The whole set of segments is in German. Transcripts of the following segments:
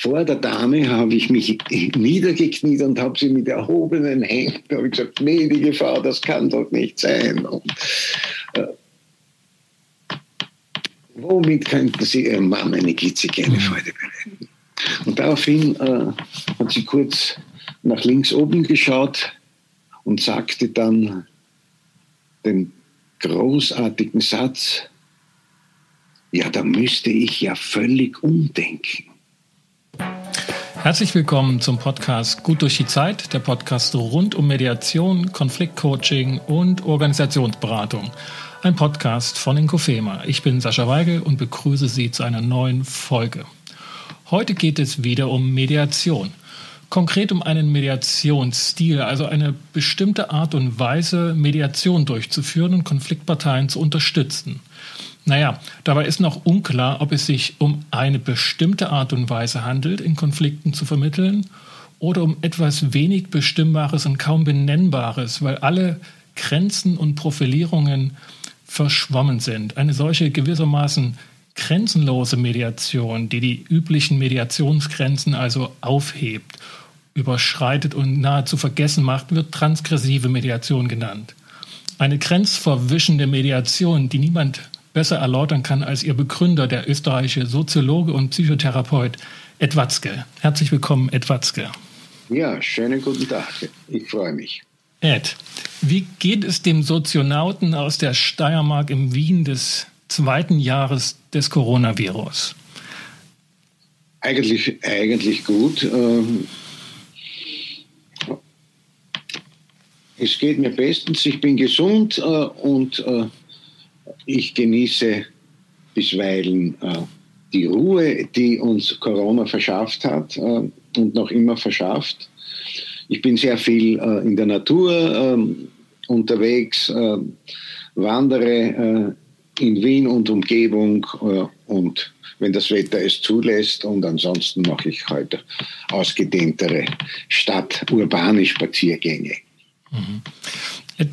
vor der Dame habe ich mich niedergekniet und habe sie mit erhobenen Händen habe ich gesagt, gnädige Frau, das kann doch nicht sein. Und, äh, womit könnten Sie Ihrem Mann eine klitzekleine Freude bereiten? Und daraufhin äh, hat sie kurz nach links oben geschaut und sagte dann den großartigen Satz, ja, da müsste ich ja völlig umdenken. Herzlich willkommen zum Podcast Gut durch die Zeit, der Podcast rund um Mediation, Konfliktcoaching und Organisationsberatung. Ein Podcast von Inkofema. Ich bin Sascha Weigel und begrüße Sie zu einer neuen Folge. Heute geht es wieder um Mediation. Konkret um einen Mediationsstil, also eine bestimmte Art und Weise, Mediation durchzuführen und Konfliktparteien zu unterstützen. Naja, dabei ist noch unklar, ob es sich um eine bestimmte Art und Weise handelt, in Konflikten zu vermitteln, oder um etwas wenig Bestimmbares und kaum Benennbares, weil alle Grenzen und Profilierungen verschwommen sind. Eine solche gewissermaßen grenzenlose Mediation, die die üblichen Mediationsgrenzen also aufhebt, überschreitet und nahezu vergessen macht, wird transgressive Mediation genannt. Eine grenzverwischende Mediation, die niemand besser erläutern kann als Ihr Begründer, der österreichische Soziologe und Psychotherapeut Ed Watzke. Herzlich willkommen, Ed Watzke. Ja, schönen guten Tag. Ich freue mich. Ed, wie geht es dem Sozionauten aus der Steiermark im Wien des zweiten Jahres des Coronavirus? Eigentlich, eigentlich gut. Ähm, es geht mir bestens, ich bin gesund äh, und äh, ich genieße bisweilen äh, die Ruhe, die uns Corona verschafft hat äh, und noch immer verschafft. Ich bin sehr viel äh, in der Natur ähm, unterwegs, äh, wandere äh, in Wien und Umgebung äh, und wenn das Wetter es zulässt. Und ansonsten mache ich heute ausgedehntere Stadt-urbane Spaziergänge. Mhm.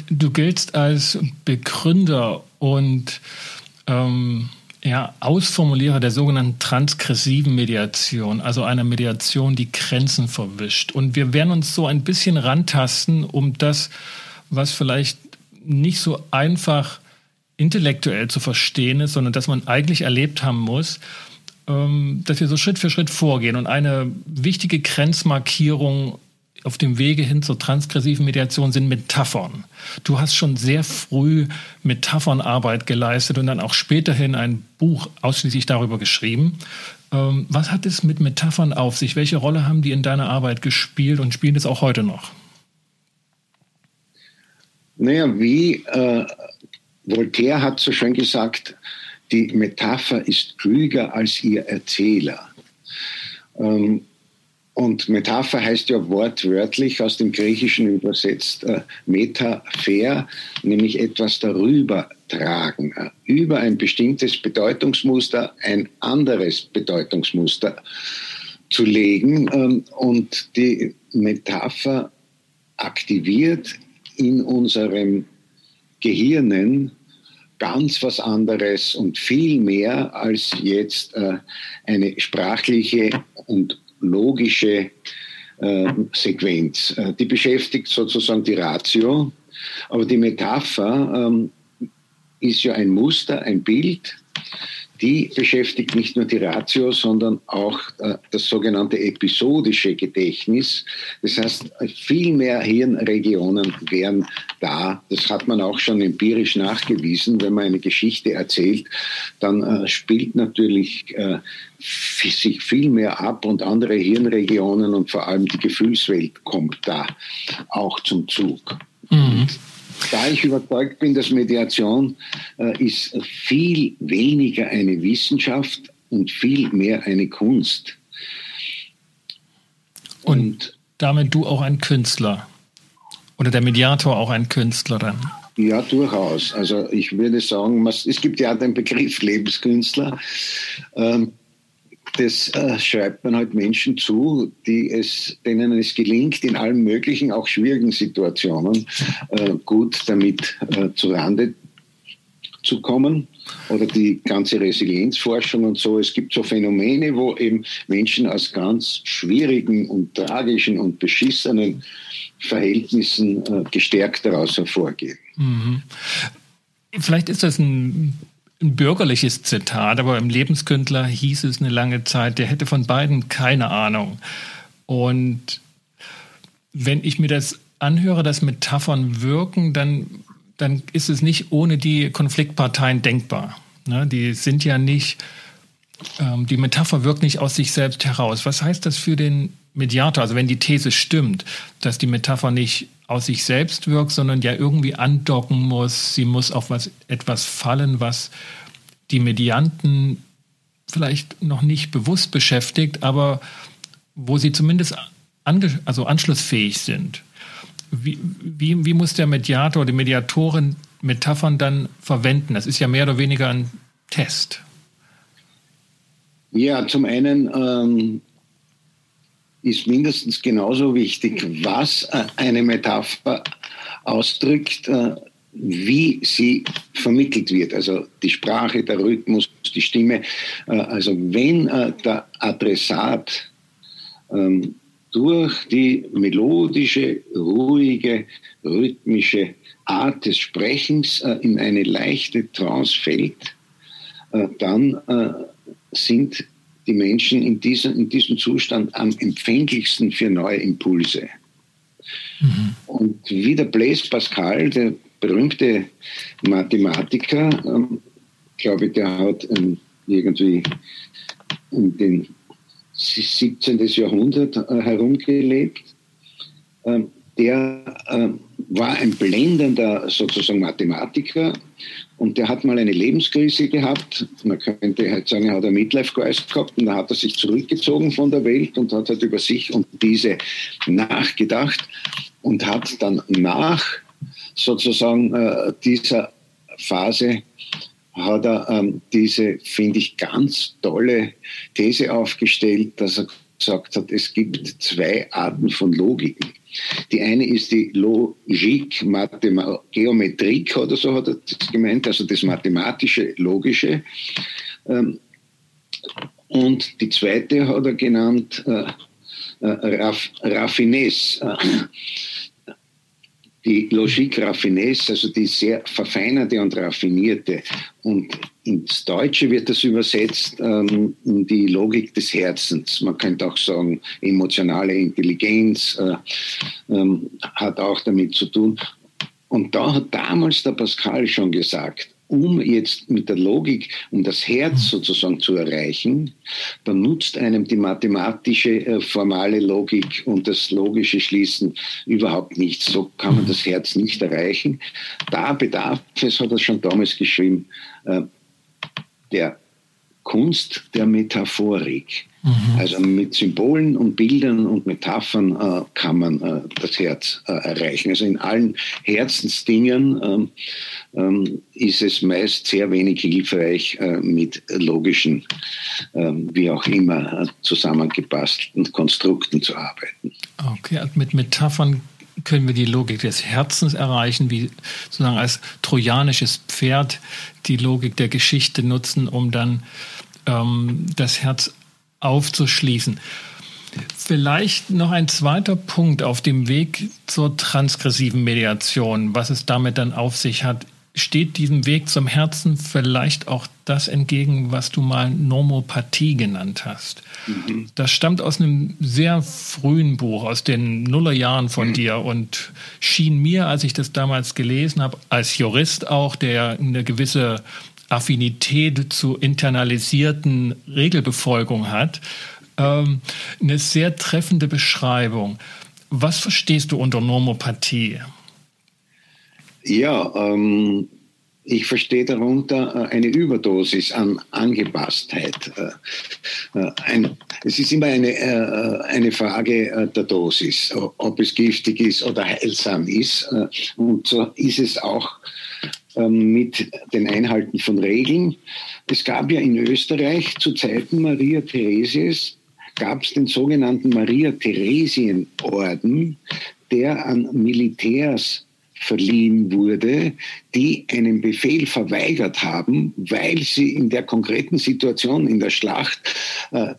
Du giltst als Begründer und ähm, ja, Ausformulierer der sogenannten transgressiven Mediation, also einer Mediation, die Grenzen verwischt. Und wir werden uns so ein bisschen rantasten, um das, was vielleicht nicht so einfach intellektuell zu verstehen ist, sondern dass man eigentlich erlebt haben muss, ähm, dass wir so Schritt für Schritt vorgehen. Und eine wichtige Grenzmarkierung auf dem Wege hin zur transgressiven Mediation sind Metaphern. Du hast schon sehr früh Metaphernarbeit geleistet und dann auch späterhin ein Buch ausschließlich darüber geschrieben. Ähm, was hat es mit Metaphern auf sich? Welche Rolle haben die in deiner Arbeit gespielt und spielen es auch heute noch? Naja, wie äh, Voltaire hat so schön gesagt, die Metapher ist klüger als ihr Erzähler. Ähm, und Metapher heißt ja wortwörtlich aus dem Griechischen übersetzt äh, Metapher, nämlich etwas darüber tragen, äh, über ein bestimmtes Bedeutungsmuster ein anderes Bedeutungsmuster zu legen. Ähm, und die Metapher aktiviert in unserem Gehirnen ganz was anderes und viel mehr als jetzt äh, eine sprachliche und logische äh, Sequenz. Äh, die beschäftigt sozusagen die Ratio, aber die Metapher ähm, ist ja ein Muster, ein Bild, die beschäftigt nicht nur die Ratio, sondern auch äh, das sogenannte episodische Gedächtnis. Das heißt, viel mehr Hirnregionen wären da. Das hat man auch schon empirisch nachgewiesen. Wenn man eine Geschichte erzählt, dann äh, spielt natürlich äh, sich viel mehr ab und andere Hirnregionen und vor allem die Gefühlswelt kommt da auch zum Zug. Mhm. Da ich überzeugt bin, dass Mediation äh, ist viel weniger eine Wissenschaft und viel mehr eine Kunst. Und, und damit du auch ein Künstler oder der Mediator auch ein Künstler dann? Ja, durchaus. Also ich würde sagen, es gibt ja den Begriff Lebenskünstler. Ähm, das äh, schreibt man halt Menschen zu, die es, denen es gelingt, in allen möglichen, auch schwierigen Situationen äh, gut damit äh, zu Rande zu kommen. oder die ganze Resilienzforschung und so. Es gibt so Phänomene, wo eben Menschen aus ganz schwierigen und tragischen und beschissenen Verhältnissen äh, gestärkt daraus hervorgehen. Mhm. Vielleicht ist das ein, ein, bürgerliches Zitat, aber im Lebenskünstler hieß es eine lange Zeit, der hätte von beiden keine Ahnung. Und wenn ich mir das anhöre, dass Metaphern wirken, dann, dann ist es nicht ohne die Konfliktparteien denkbar. Ne? Die sind ja nicht, ähm, die Metapher wirkt nicht aus sich selbst heraus. Was heißt das für den Mediator? Also wenn die These stimmt, dass die Metapher nicht aus sich selbst wirkt, sondern ja irgendwie andocken muss, sie muss auf was, etwas fallen, was die Medianten vielleicht noch nicht bewusst beschäftigt, aber wo sie zumindest ange, also anschlussfähig sind. Wie, wie, wie muss der Mediator, die Mediatorin Metaphern dann verwenden? Das ist ja mehr oder weniger ein Test. Ja, zum einen ähm, ist mindestens genauso wichtig, was äh, eine Metapher ausdrückt, äh, wie sie vermittelt wird. Also die Sprache, der Rhythmus, die Stimme. Äh, also wenn der Adressat ähm, durch die melodische, ruhige, rhythmische Art des Sprechens in eine leichte Trance fällt, dann sind die Menschen in diesem, in diesem Zustand am empfänglichsten für neue Impulse. Mhm. Und wie der Blaise Pascal, der berühmte Mathematiker, ähm, glaube ich, der hat ähm, irgendwie in den 17. Jahrhundert äh, herumgelebt. Ähm, der äh, war ein blendender sozusagen Mathematiker und der hat mal eine Lebenskrise gehabt. Man könnte halt sagen, er hat einen Midlife-Geist gehabt und da hat er sich zurückgezogen von der Welt und hat halt über sich und diese nachgedacht und hat dann nach sozusagen äh, dieser Phase hat er ähm, diese, finde ich, ganz tolle These aufgestellt, dass er gesagt hat, es gibt zwei Arten von Logiken. Die eine ist die Logik, Mathema Geometrik oder so hat er das gemeint, also das mathematische, logische. Ähm, und die zweite hat er genannt äh, äh, Raff, Raffinesse. Die Logik Raffinesse, also die sehr verfeinerte und raffinierte. Und ins Deutsche wird das übersetzt ähm, die Logik des Herzens. Man könnte auch sagen, emotionale Intelligenz äh, ähm, hat auch damit zu tun. Und da hat damals der Pascal schon gesagt, um jetzt mit der Logik, um das Herz sozusagen zu erreichen, dann nutzt einem die mathematische, äh, formale Logik und das logische Schließen überhaupt nichts. So kann man das Herz nicht erreichen. Da bedarf es, hat er schon damals geschrieben, äh, der Kunst der Metaphorik. Mhm. Also mit Symbolen und Bildern und Metaphern äh, kann man äh, das Herz äh, erreichen. Also in allen Herzensdingen ähm, ähm, ist es meist sehr wenig hilfreich, äh, mit logischen, ähm, wie auch immer, äh, zusammengepassten Konstrukten zu arbeiten. Okay, also mit Metaphern können wir die Logik des Herzens erreichen, wie sozusagen als trojanisches Pferd die Logik der Geschichte nutzen, um dann ähm, das Herz aufzuschließen. Vielleicht noch ein zweiter Punkt auf dem Weg zur transgressiven Mediation, was es damit dann auf sich hat. Steht diesem Weg zum Herzen vielleicht auch das entgegen, was du mal Normopathie genannt hast? Mhm. Das stammt aus einem sehr frühen Buch, aus den Nullerjahren von mhm. dir und schien mir, als ich das damals gelesen habe, als Jurist auch, der eine gewisse Affinität zu internalisierten Regelbefolgung hat, ähm, eine sehr treffende Beschreibung. Was verstehst du unter Normopathie? Ja, ähm, ich verstehe darunter äh, eine Überdosis an Angepasstheit. Äh, äh, ein, es ist immer eine, eine Frage der Dosis, ob es giftig ist oder heilsam ist. Und so ist es auch mit den Einhalten von Regeln. Es gab ja in Österreich zu Zeiten Maria Theresies gab es den sogenannten Maria Theresien Orden, der an Militärs verliehen wurde, die einen Befehl verweigert haben, weil sie in der konkreten Situation in der Schlacht äh,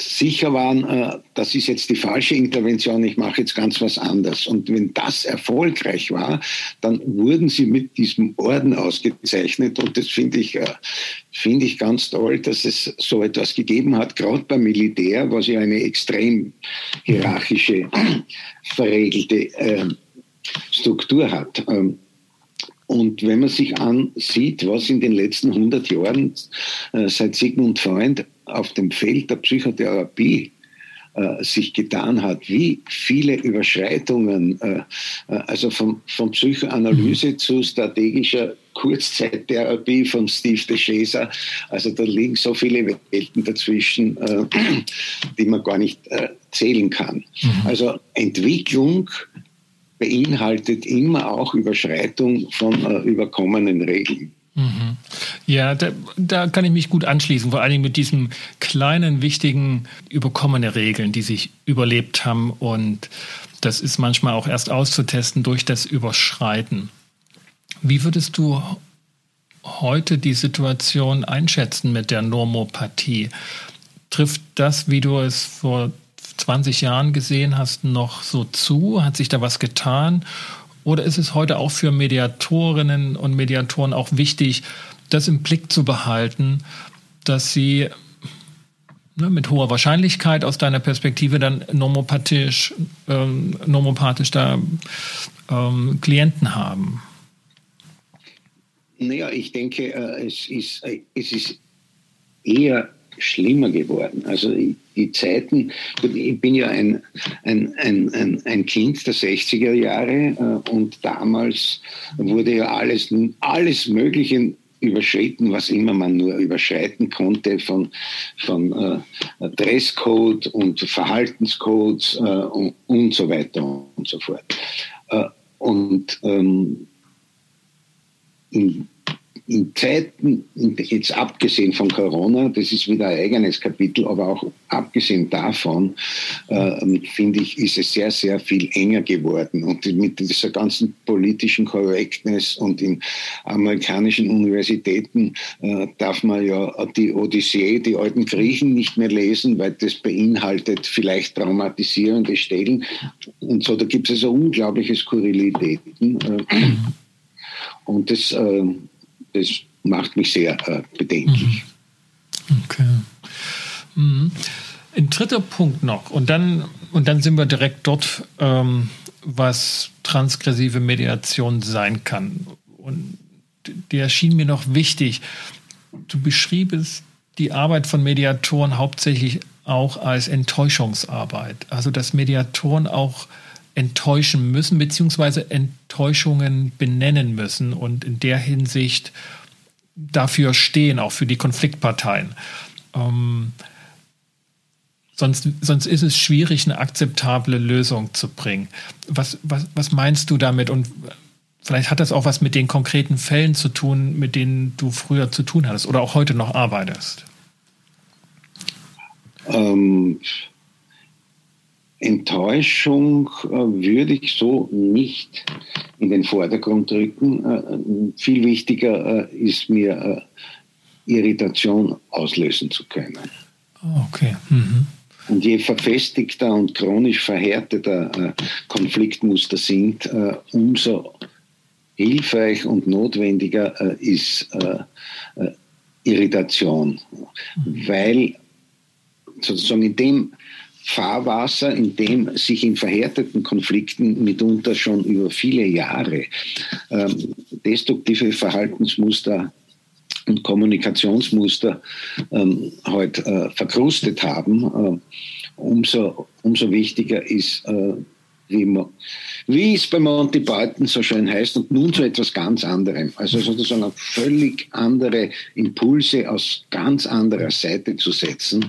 sicher waren, äh, das ist jetzt die falsche Intervention, ich mache jetzt ganz was anderes. Und wenn das erfolgreich war, dann wurden sie mit diesem Orden ausgezeichnet. Und das finde ich, äh, finde ich ganz toll, dass es so etwas gegeben hat, gerade beim Militär, was ja eine extrem hierarchische, verregelte äh, Struktur hat. Ähm, und wenn man sich ansieht, was in den letzten 100 Jahren seit Sigmund Freund auf dem Feld der Psychotherapie äh, sich getan hat, wie viele Überschreitungen, äh, äh also von, von Psychoanalyse mhm. zu strategischer Kurzzeittherapie von Steve DeShazer, also da liegen so viele Welten dazwischen, äh, die man gar nicht äh, zählen kann. Mhm. Also Entwicklung beinhaltet immer auch Überschreitung von äh, überkommenen Regeln. Mhm. Ja, da, da, kann ich mich gut anschließen, vor allem mit diesen kleinen, wichtigen, überkommene Regeln, die sich überlebt haben. Und das ist manchmal auch erst auszutesten durch das Überschreiten. Wie würdest du heute die Situation einschätzen mit der Normopathie? Trifft das, wie du es vor 20 Jahren gesehen hast, noch so zu? Hat sich da was getan? Oder ist es heute auch für Mediatorinnen und Mediatoren auch wichtig, das im Blick zu behalten, dass sie ne, mit hoher Wahrscheinlichkeit aus deiner Perspektive dann normopathisch, ähm, normopathisch da ähm, Klienten haben? Naja, ich denke, äh, es, ist, äh, es ist eher schlimmer geworden. Also die Zeiten, ich bin ja ein, ein, ein, ein, Kind der 60er Jahre äh, und damals wurde ja alles, alles Mögliche überschritten, was immer man nur überschreiten konnte, von, von äh, Dresscode und Verhaltenscodes äh, und, und, so weiter und so fort. Äh, und ähm, in in Zeiten, jetzt abgesehen von Corona, das ist wieder ein eigenes Kapitel, aber auch abgesehen davon, äh, finde ich, ist es sehr, sehr viel enger geworden. Und mit dieser ganzen politischen Correctness und in amerikanischen Universitäten äh, darf man ja die Odyssee, die alten Griechen nicht mehr lesen, weil das beinhaltet vielleicht traumatisierende Stellen. Und so, da gibt es also unglaubliche Skurrilitäten. Äh, und das äh, das macht mich sehr äh, bedenklich. Mhm. Okay. Mhm. Ein dritter Punkt noch, und dann, und dann sind wir direkt dort, ähm, was transgressive Mediation sein kann. Und der schien mir noch wichtig. Du beschriebst die Arbeit von Mediatoren hauptsächlich auch als Enttäuschungsarbeit. Also dass Mediatoren auch enttäuschen müssen, beziehungsweise Enttäuschungen benennen müssen und in der Hinsicht dafür stehen, auch für die Konfliktparteien. Ähm, sonst, sonst ist es schwierig, eine akzeptable Lösung zu bringen. Was, was, was meinst du damit? Und vielleicht hat das auch was mit den konkreten Fällen zu tun, mit denen du früher zu tun hattest oder auch heute noch arbeitest. Ähm, Enttäuschung äh, würde ich so nicht in den Vordergrund rücken. Äh, viel wichtiger äh, ist mir, äh, Irritation auslösen zu können. Okay. Mhm. Und je verfestigter und chronisch verhärteter äh, Konfliktmuster sind, äh, umso hilfreich und notwendiger ist Irritation. Mhm. Weil sozusagen in dem Fahrwasser, in dem sich in verhärteten Konflikten mitunter schon über viele Jahre ähm, destruktive Verhaltensmuster und Kommunikationsmuster ähm, heute halt, äh, verkrustet haben, äh, umso, umso wichtiger ist, äh, wie, man, wie es bei Monty Python so schön heißt, und nun zu etwas ganz anderem. Also sozusagen völlig andere Impulse aus ganz anderer Seite zu setzen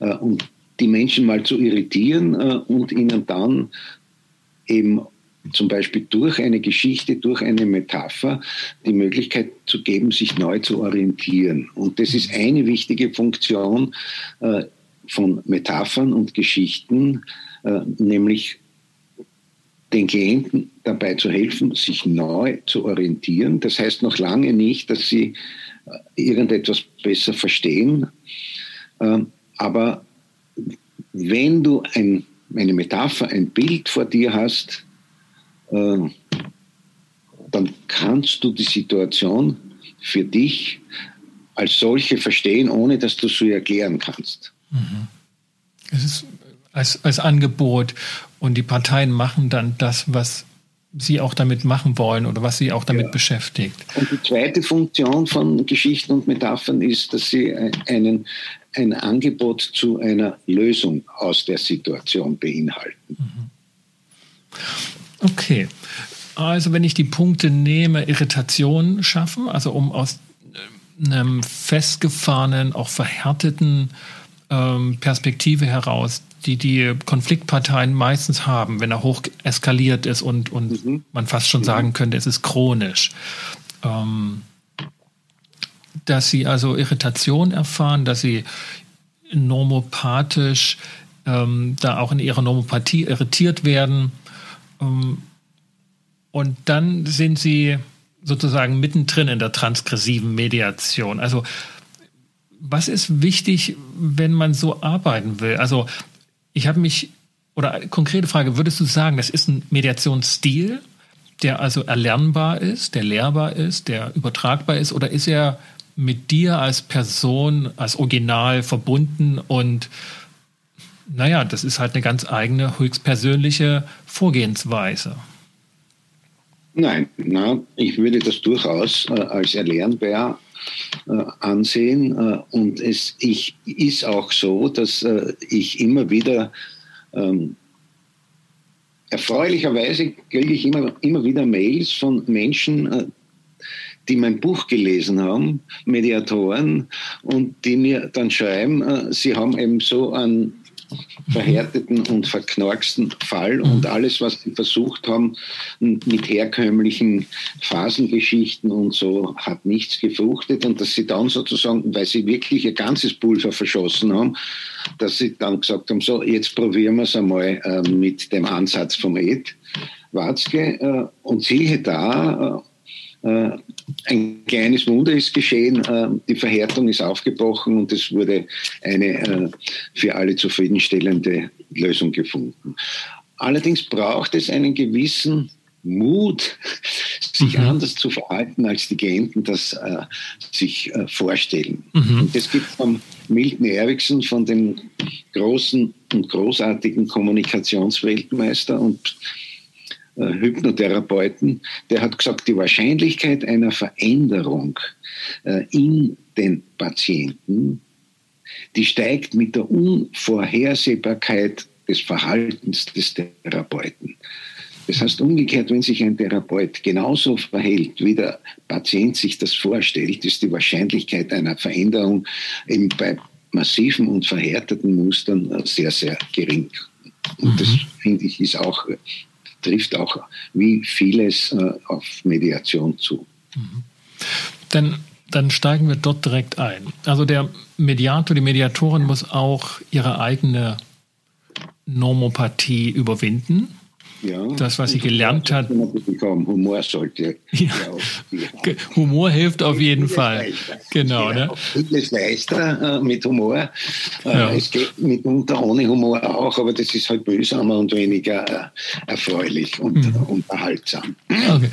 äh, und die Menschen mal zu irritieren äh, und ihnen dann eben zum Beispiel durch eine Geschichte, durch eine Metapher die Möglichkeit zu geben, sich neu zu orientieren. Und das ist eine wichtige Funktion äh, von Metaphern und Geschichten, äh, nämlich den Klienten dabei zu helfen, sich neu zu orientieren. Das heißt noch lange nicht, dass sie äh, irgendetwas besser verstehen. Ähm, aber wenn du ein, eine Metapher, ein Bild vor dir hast, äh, dann kannst du die Situation für dich als solche verstehen, ohne dass du sie erklären kannst. Mhm. Es ist als, als Angebot und die Parteien machen dann das, was sie auch damit machen wollen oder was sie auch damit ja. beschäftigt. Und die zweite Funktion von Geschichten und Metaphern ist, dass sie einen, ein Angebot zu einer Lösung aus der Situation beinhalten. Mhm. Okay. Also wenn ich die Punkte nehme, Irritation schaffen, also um aus einem festgefahrenen, auch verhärteten ähm, Perspektive heraus, die die Konfliktparteien meistens haben, wenn er hoch eskaliert ist und, und mhm. man fast schon mhm. sagen könnte, es ist chronisch. Ähm, dass sie also Irritation erfahren, dass sie normopathisch ähm, da auch in ihrer Normopathie irritiert werden. Ähm, und dann sind sie sozusagen mittendrin in der transgressiven Mediation. Also was ist wichtig, wenn man so arbeiten will? Also ich habe mich, oder konkrete Frage, würdest du sagen, das ist ein Mediationsstil, der also erlernbar ist, der lehrbar ist, der übertragbar ist, oder ist er mit dir als Person, als Original verbunden und naja, das ist halt eine ganz eigene, höchstpersönliche Vorgehensweise? Nein, na, ich würde das durchaus äh, als erlernbar äh, ansehen. Äh, und es ich, ist auch so, dass äh, ich immer wieder ähm, erfreulicherweise kriege ich immer, immer wieder Mails von Menschen, äh, die mein Buch gelesen haben, Mediatoren, und die mir dann schreiben, äh, sie haben eben so einen verhärteten und verknorksten Fall und mhm. alles, was sie versucht haben mit herkömmlichen Phasengeschichten und so, hat nichts gefruchtet und dass sie dann sozusagen, weil sie wirklich ihr ganzes Pulver verschossen haben, dass sie dann gesagt haben, so, jetzt probieren wir es einmal äh, mit dem Ansatz vom Ed Watzke äh, und siehe da, äh ein kleines Wunder ist geschehen. Äh, die Verhärtung ist aufgebrochen und es wurde eine äh, für alle zufriedenstellende Lösung gefunden. Allerdings braucht es einen gewissen Mut, sich mhm. anders zu verhalten, als die Klienten das äh, sich äh, vorstellen. Mhm. Und das gibt von Milton Erickson, von dem großen und großartigen Kommunikationsweltmeister und äh, Hypnotherapeuten, der hat gesagt, die Wahrscheinlichkeit einer Veränderung äh, in den Patienten, die steigt mit der Unvorhersehbarkeit des Verhaltens des Therapeuten. Das heißt umgekehrt, wenn sich ein Therapeut genauso verhält, wie der Patient sich das vorstellt, ist die Wahrscheinlichkeit einer Veränderung eben bei massiven und verhärteten Mustern äh, sehr, sehr gering. Und das, mhm. finde ich, ist auch trifft auch wie vieles äh, auf Mediation zu. Mhm. Dann, dann steigen wir dort direkt ein. Also der Mediator, die Mediatorin muss auch ihre eigene Normopathie überwinden. Ja, das, was sie gelernt hat. Humor sollte. Ja. Humor hilft auf jeden Fall. Genau. Ja, ne? Vieles leichter äh, mit Humor. Äh, ja. Es geht mitunter ohne Humor auch, aber das ist halt mühsamer und weniger äh, erfreulich und mhm. unterhaltsam. Okay.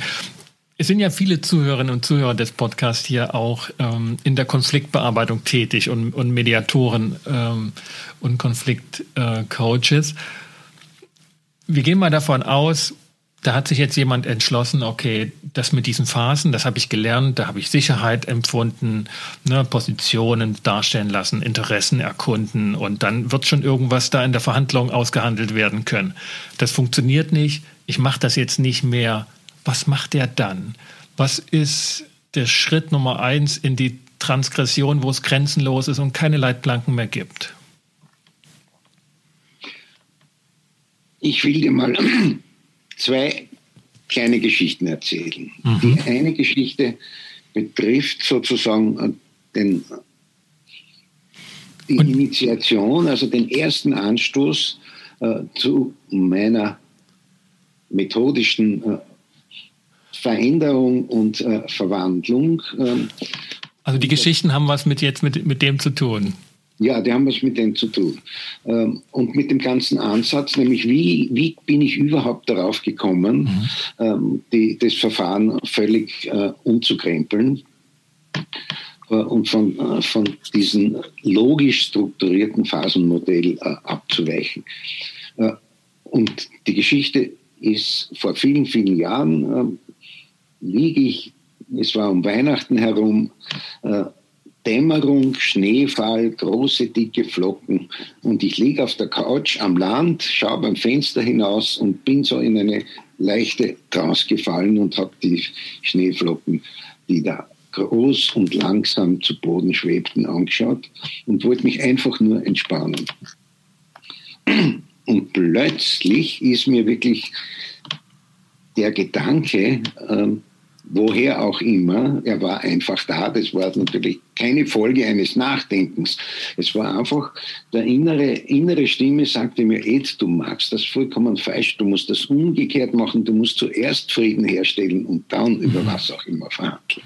Es sind ja viele Zuhörerinnen und Zuhörer des Podcasts hier auch ähm, in der Konfliktbearbeitung tätig und, und Mediatoren ähm, und Konfliktcoaches. Äh, wir gehen mal davon aus, da hat sich jetzt jemand entschlossen, okay, das mit diesen Phasen, das habe ich gelernt, da habe ich Sicherheit empfunden, ne, Positionen darstellen lassen, Interessen erkunden und dann wird schon irgendwas da in der Verhandlung ausgehandelt werden können. Das funktioniert nicht, ich mache das jetzt nicht mehr. Was macht der dann? Was ist der Schritt Nummer eins in die Transgression, wo es grenzenlos ist und keine Leitplanken mehr gibt? Ich will dir mal zwei kleine Geschichten erzählen. Mhm. Die eine Geschichte betrifft sozusagen äh, den, die Und? Initiation, also den ersten Anstoß äh, zu meiner methodischen äh, Veränderung und äh, Verwandlung. Ähm, also die Geschichten haben was mit jetzt mit, mit dem zu tun. Ja, die haben was mit dem zu tun. Ähm, und mit dem ganzen Ansatz, nämlich wie, wie bin ich überhaupt darauf gekommen, mhm. Ähm, die, das Verfahren völlig äh, umzukrempeln äh, und von, äh, von diesem logisch strukturierten Phasenmodell abzuweichen. Und die Geschichte ist vor vielen, vielen Jahren, liege ich, es war um Weihnachten herum, Dämmerung, Schneefall, große, dicke Flocken. Und ich liege auf der Couch am Land, schaue beim Fenster hinaus und bin so in eine leichte Trance gefallen und habe die Schneeflocken, die da groß und langsam zu Boden schwebten, angeschaut und wollte mich einfach nur entspannen. Und plötzlich ist mir wirklich der Gedanke, ähm, woher auch immer, er war einfach da. Das war natürlich keine Folge eines Nachdenkens. Es war einfach, der innere, innere Stimme sagte mir, Ed, du magst das vollkommen falsch, du musst das umgekehrt machen, du musst zuerst Frieden herstellen und dann über mhm. was auch immer verhandeln.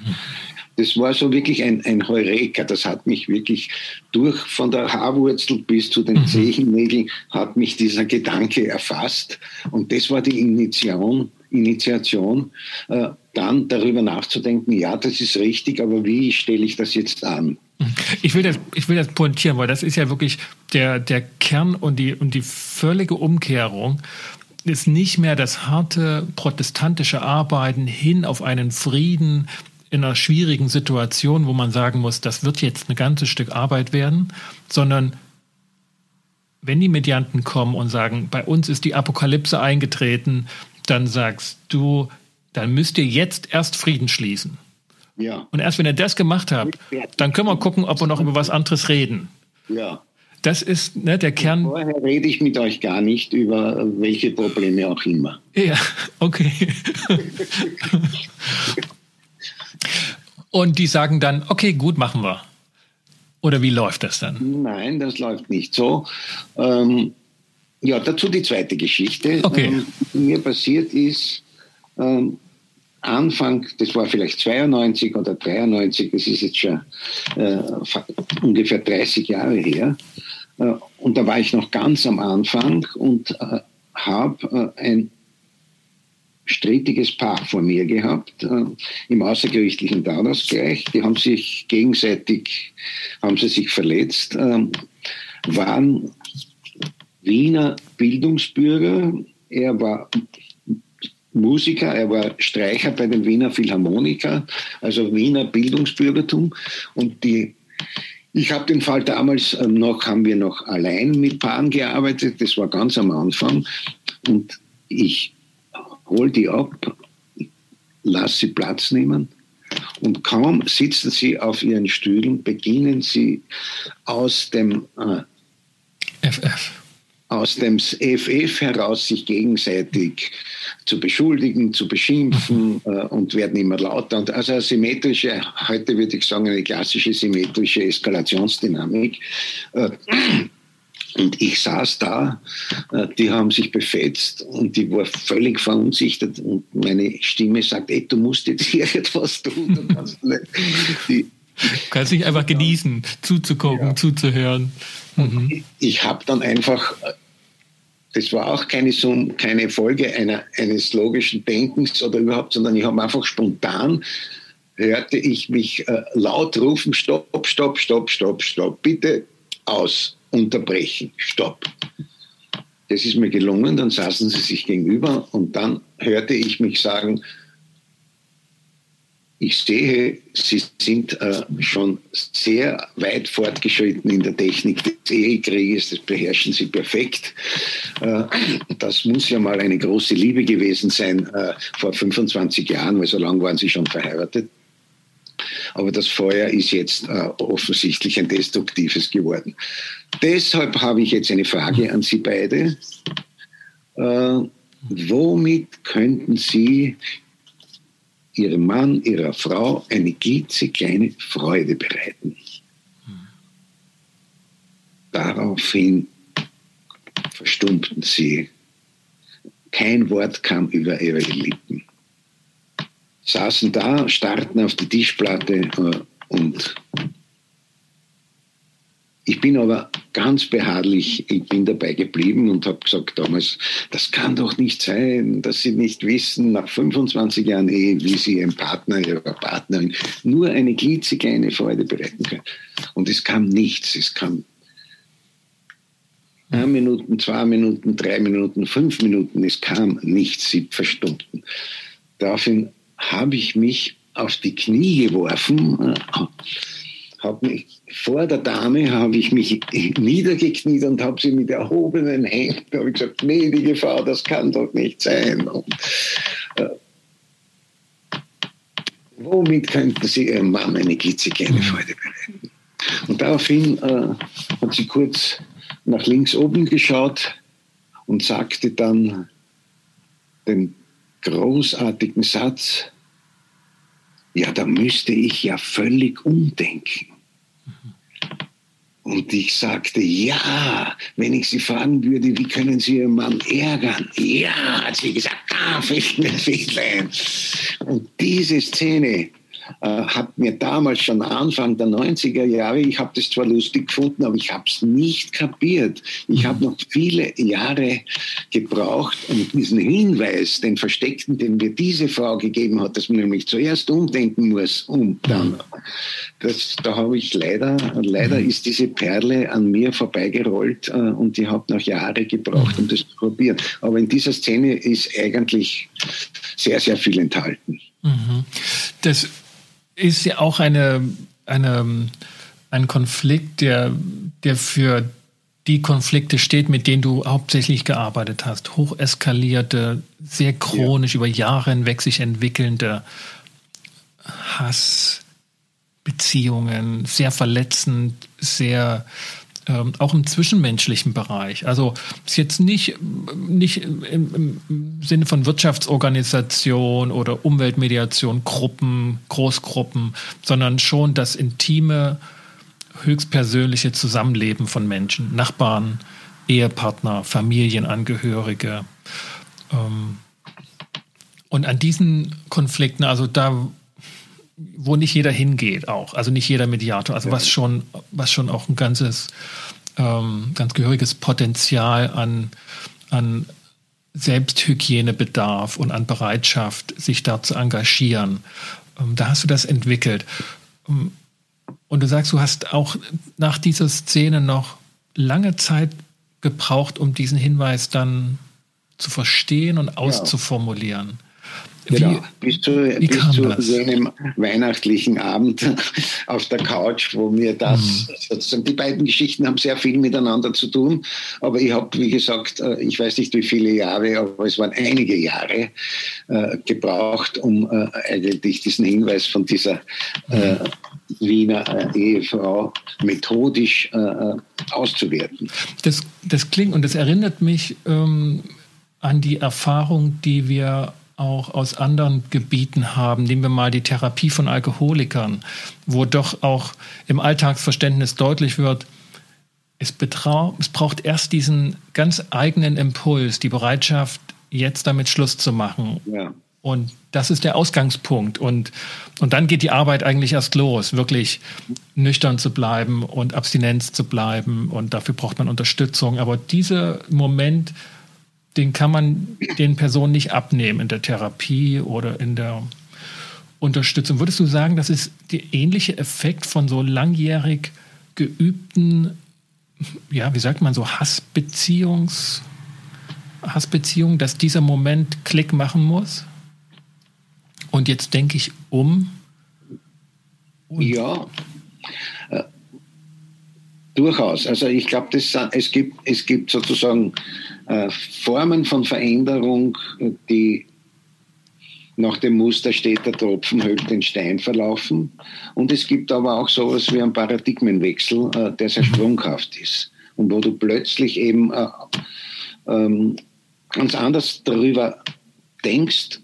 Das war so wirklich ein, ein Heureka. Das hat mich wirklich durch von der Haarwurzel bis zu den mhm. Zehennägeln hat mich dieser Gedanke erfasst. Und das war die Initiation, Initiation äh, dann darüber nachzudenken, ja, das ist richtig, aber wie stelle ich das jetzt an? Ich will das, ich will das pointieren, weil das ist ja wirklich der, der Kern und die, und die völlige Umkehrung ist nicht mehr das harte protestantische Arbeiten hin auf einen Frieden in einer schwierigen Situation, wo man sagen muss, das wird jetzt ein ganzes Stück Arbeit werden, sondern wenn die Medianten kommen und sagen, bei uns ist die Apokalypse eingetreten, dann sagst du, dann müsst ihr jetzt erst Frieden schließen. Ja. Und erst wenn ihr das gemacht habt, dann können wir gucken, ob wir noch über was anderes reden. Ja. Das ist ne, der Kern. Vorher rede ich mit euch gar nicht über welche Probleme auch immer. Ja, okay. Und die sagen dann, okay, gut, machen wir. Oder wie läuft das dann? Nein, das läuft nicht so. Ähm, ja, dazu die zweite Geschichte. Okay. Ähm, mir passiert ist, ähm, Anfang, das war vielleicht 92 oder 93, das ist jetzt schon äh, ungefähr 30 Jahre her. Äh, und da war ich noch ganz am Anfang und äh, habe äh, ein strittiges Paar vor mir gehabt äh, im außergerichtlichen Dauerausgleich. Die haben sich gegenseitig, haben sie sich verletzt, äh, waren Wiener Bildungsbürger. Er war Musiker, er war Streicher bei den Wiener Philharmoniker, also Wiener Bildungsbürgertum. Und die, ich habe den Fall damals ähm, noch, haben wir noch allein mit Paaren gearbeitet, das war ganz am Anfang. Und ich hol die ab, lass sie Platz nehmen. Und kaum sitzen sie auf ihren Stühlen, beginnen sie aus dem äh, FF aus dem FF heraus sich gegenseitig zu beschuldigen, zu beschimpfen äh, und werden immer lauter. Und also eine symmetrische, heute würde ich sagen, eine klassische symmetrische Eskalationsdynamik. Äh, und ich saß da, äh, die haben sich befetzt und die war völlig verunsichert und meine Stimme sagt, ey, du musst jetzt hier etwas tun. die, Du kannst nicht einfach genießen, zuzugucken, ja. zuzuhören. Mhm. Ich habe dann einfach, das war auch keine, keine Folge einer, eines logischen Denkens oder überhaupt, sondern ich habe einfach spontan hörte ich mich äh, laut rufen, stopp, stopp, stopp, stopp, stopp, bitte aus, unterbrechen, stopp. Das ist mir gelungen, dann saßen sie sich gegenüber und dann hörte ich mich sagen, ich sehe, Sie sind äh, schon sehr weit fortgeschritten in der Technik des Ehekrieges, das beherrschen Sie perfekt. Äh, das muss ja mal eine große Liebe gewesen sein äh, vor 25 Jahren, weil so lange waren Sie schon verheiratet. Aber das Feuer ist jetzt äh, offensichtlich ein destruktives geworden. Deshalb habe ich jetzt eine Frage an Sie beide. Äh, womit könnten Sie ihrem Mann, ihrer Frau eine klitzekleine Freude bereiten. Daraufhin verstummten sie. Kein Wort kam über ihre Lippen. Saßen da, starrten auf die Tischplatte äh, und ich bin aber ganz beharrlich, ich bin dabei geblieben und habe gesagt damals, das kann doch nicht sein, dass Sie nicht wissen, nach 25 Jahren Ehe, wie Sie Ihrem Partner, Ihrer Partnerin nur eine klitzekleine Freude bereiten können. Und es kam nichts, es kam ein Minuten, zwei Minuten, drei Minuten, fünf Minuten, es kam nichts, sie verstummten. Daraufhin habe ich mich auf die Knie geworfen, habe mich vor der Dame habe ich mich niedergekniet und habe sie mit erhobenen Händen habe ich gesagt, gnädige Frau, das kann doch nicht sein. Und, äh, womit könnten Sie Ihrem Mann eine klitzekleine Freude bereiten? Und daraufhin äh, hat sie kurz nach links oben geschaut und sagte dann den großartigen Satz, ja, da müsste ich ja völlig umdenken. Und ich sagte, ja, wenn ich Sie fragen würde, wie können Sie Ihren Mann ärgern? Ja, hat sie gesagt, ah, Fischmehl, Und diese Szene äh, hat mir damals schon Anfang der 90er Jahre, ich habe das zwar lustig gefunden, aber ich habe es nicht kapiert. Ich habe noch viele Jahre gebraucht, um diesen Hinweis, den versteckten, den mir diese Frau gegeben hat, dass man nämlich zuerst umdenken muss, um dann. Das, da habe ich leider, leider ist diese Perle an mir vorbeigerollt äh, und ich habe noch Jahre gebraucht, um das zu probieren. Aber in dieser Szene ist eigentlich sehr, sehr viel enthalten. Mhm. Das ist ja auch eine, eine, ein Konflikt, der, der für die Konflikte steht, mit denen du hauptsächlich gearbeitet hast. Hocheskalierte, sehr chronisch ja. über Jahre hinweg sich entwickelnde Hassbeziehungen, sehr verletzend, sehr ähm, auch im zwischenmenschlichen Bereich. Also ist jetzt nicht, nicht im, im Sinne von Wirtschaftsorganisation oder Umweltmediation, Gruppen, Großgruppen, sondern schon das intime, höchstpersönliche Zusammenleben von Menschen, Nachbarn, Ehepartner, Familienangehörige. Ähm, und an diesen Konflikten, also da wo nicht jeder hingeht auch, also nicht jeder Mediator, also was schon, was schon auch ein ganzes, ähm, ganz gehöriges Potenzial an, an Selbsthygienebedarf und an Bereitschaft, sich da zu engagieren. Ähm, da hast du das entwickelt. Ähm, und du sagst, du hast auch nach dieser Szene noch lange Zeit gebraucht, um diesen Hinweis dann zu verstehen und auszuformulieren. Genau, bis zu, bis zu so einem weihnachtlichen Abend auf der Couch, wo mir das, mhm. sozusagen, die beiden Geschichten haben sehr viel miteinander zu tun, aber ich habe, wie gesagt, äh, ich weiß nicht wie viele Jahre, aber es waren einige Jahre äh, gebraucht, um äh, eigentlich diesen Hinweis von dieser äh, mhm. Wiener äh, Ehefrau methodisch äh, auszuwerten. Das, das klingt und das erinnert mich ähm, an die Erfahrung, die wir auch aus anderen Gebieten haben. Nehmen wir mal die Therapie von Alkoholikern, wo doch auch im Alltagsverständnis deutlich wird, es, es braucht erst diesen ganz eigenen Impuls, die Bereitschaft, jetzt damit Schluss zu machen. Ja. Und das ist der Ausgangspunkt. Und, und dann geht die Arbeit eigentlich erst los, wirklich nüchtern zu bleiben und Abstinenz zu bleiben. Und dafür braucht man Unterstützung. Aber dieser Moment, den kann man den Personen nicht abnehmen in der Therapie oder in der Unterstützung. Würdest du sagen, das ist der ähnliche Effekt von so langjährig geübten, ja, wie sagt man so, Hassbeziehungs, Hassbeziehungen, dass dieser Moment Klick machen muss? Und jetzt denke ich um. ja, durchaus. Also ich glaube, es gibt, es gibt sozusagen äh, Formen von Veränderung, die nach dem Muster steht, der Tropfen hüllt den Stein verlaufen. Und es gibt aber auch sowas wie einen Paradigmenwechsel, äh, der sehr sprunghaft ist. Und wo du plötzlich eben äh, ähm, ganz anders darüber denkst,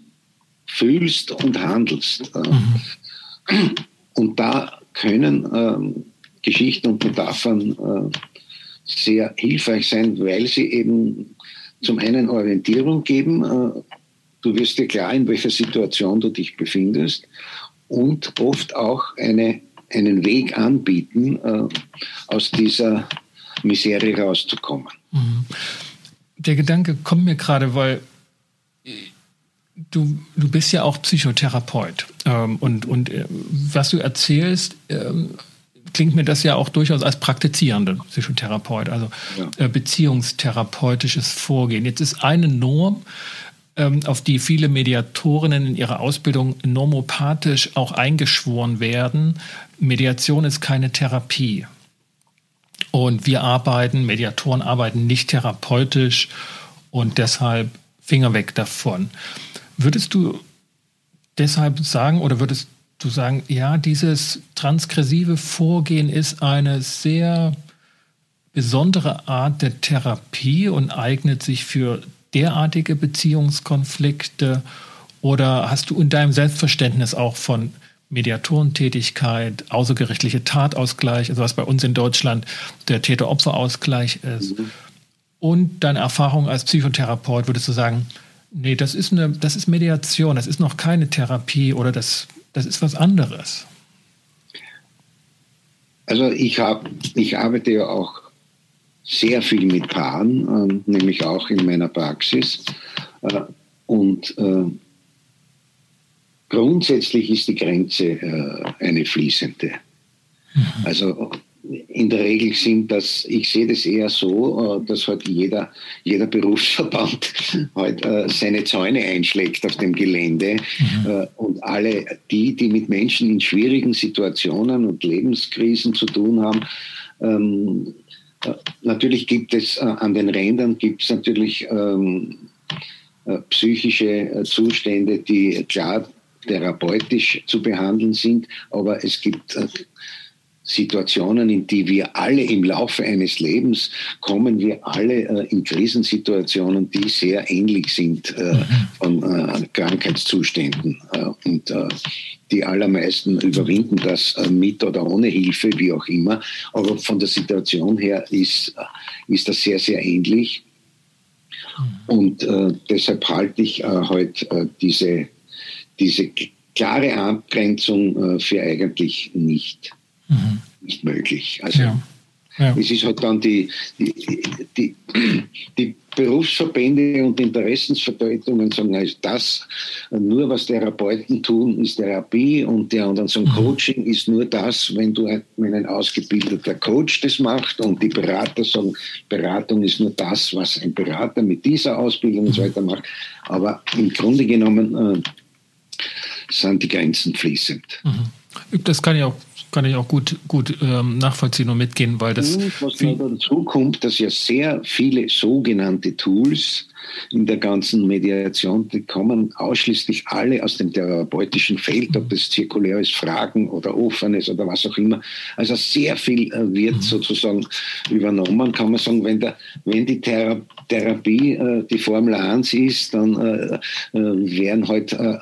fühlst und handelst. Mhm. Und da können ähm, Geschichten und Metaphern sehr hilfreich sein, weil sie eben zum einen Orientierung geben, äh, du wirst dir klar, in welcher Situation du dich befindest und oft auch eine, einen Weg anbieten, äh, aus dieser Misere rauszukommen. Mhm. Der Gedanke kommt mir gerade, weil du, du bist ja auch Psychotherapeut ähm, und, und äh, was du erzählst, ähm, klingt mir das ja auch durchaus als praktizierende Psychotherapeut, also ja. äh, beziehungstherapeutisches Vorgehen. Jetzt ist eine Norm, ähm, auf die viele Mediatorinnen in ihrer Ausbildung normopathisch auch eingeschworen werden. Mediation ist keine Therapie. Und wir arbeiten, Mediatoren arbeiten nicht therapeutisch und deshalb Finger weg davon. Würdest du deshalb sagen oder würdest du sagen, ja, dieses transgressive Vorgehen ist eine sehr besondere Art der Therapie und eignet sich für derartige Beziehungskonflikte? Oder hast du in deinem Selbstverständnis auch von Mediatorentätigkeit, außergerichtliche Tatausgleich, also was bei uns in Deutschland der Täter-Opfer-Ausgleich ist, mhm. und deine Erfahrung als Psychotherapeut, würdest du sagen, nee, das ist, eine, das ist Mediation, das ist noch keine Therapie oder das, das ist was anderes? Also ich, hab, ich arbeite ja auch sehr viel mit Paaren, äh, nämlich auch in meiner Praxis. Äh, und äh, grundsätzlich ist die Grenze äh, eine fließende. Mhm. Also in der Regel sind das, ich sehe das eher so, äh, dass halt jeder, jeder Berufsverband halt äh, seine Zäune einschlägt auf dem Gelände mhm. und alle die, die mit Menschen in schwierigen Situationen und Lebenskrisen zu tun haben, ähm, Natürlich gibt es äh, an den Rändern gibt es natürlich ähm, äh, psychische äh, Zustände, die klar therapeutisch zu behandeln sind, aber es gibt äh, Situationen, in die wir alle im Laufe eines Lebens kommen, wir alle äh, in Krisensituationen, die sehr ähnlich sind äh, mhm. von äh, Krankheitszuständen. Äh, und äh, die allermeisten überwinden das äh, mit oder ohne Hilfe, wie auch immer. Aber von der Situation her ist, ist das sehr, sehr ähnlich. Mhm. Und deshalb halte ich heute diese, diese klare Abgrenzung für eigentlich nicht mhm. nicht möglich. Also ja. Ja. es ist halt dann die, die, die, die Berufsverbände und Interessensvertretungen sagen, also das, nur was Therapeuten tun, ist Therapie und der anderen sagen, mhm. Coaching ist nur das, wenn du ein, wenn ein ausgebildeter Coach das macht und die Berater sagen, Beratung ist nur das, was ein Berater mit dieser Ausbildung und so weiter macht. Aber im Grunde genommen äh, sind die Grenzen fließend. Mhm. Das kann ich auch kann ich auch gut, gut ähm, nachvollziehen und mitgehen, weil das. Und was noch dazu kommt, dass ja sehr viele sogenannte Tools in der ganzen Mediation, die kommen ausschließlich alle aus dem therapeutischen Feld, ob das zirkuläres Fragen oder offenes oder was auch immer. Also sehr viel äh, wird mhm. sozusagen übernommen, kann man sagen, wenn, der, wenn die Thera Therapie äh, die Formel 1 ist, dann äh, äh werden halt äh,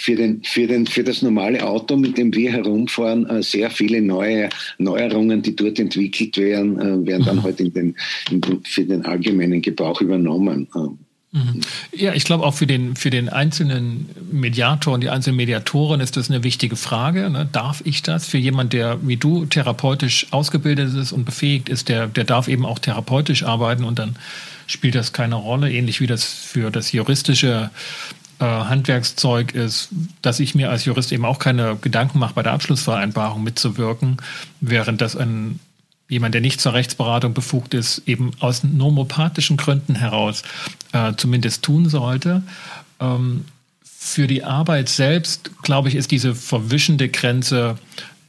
für, den, für, den, für das normale Auto, mit dem wir herumfahren, äh, sehr viele neue Neuerungen, die dort entwickelt werden, äh, werden dann mhm. halt in den, in den, für den allgemeinen Gebrauch übernommen. Äh. Mhm. Ja, ich glaube auch für den, für den einzelnen Mediator und die einzelnen Mediatoren ist das eine wichtige Frage. Ne? Darf ich das? Für jemand, der wie du therapeutisch ausgebildet ist und befähigt ist, der, der darf eben auch therapeutisch arbeiten und dann spielt das keine Rolle, ähnlich wie das für das juristische äh, Handwerkszeug ist, dass ich mir als Jurist eben auch keine Gedanken mache, bei der Abschlussvereinbarung mitzuwirken, während das ein jemand, der nicht zur Rechtsberatung befugt ist, eben aus normopathischen Gründen heraus äh, zumindest tun sollte. Ähm, für die Arbeit selbst, glaube ich, ist diese verwischende Grenze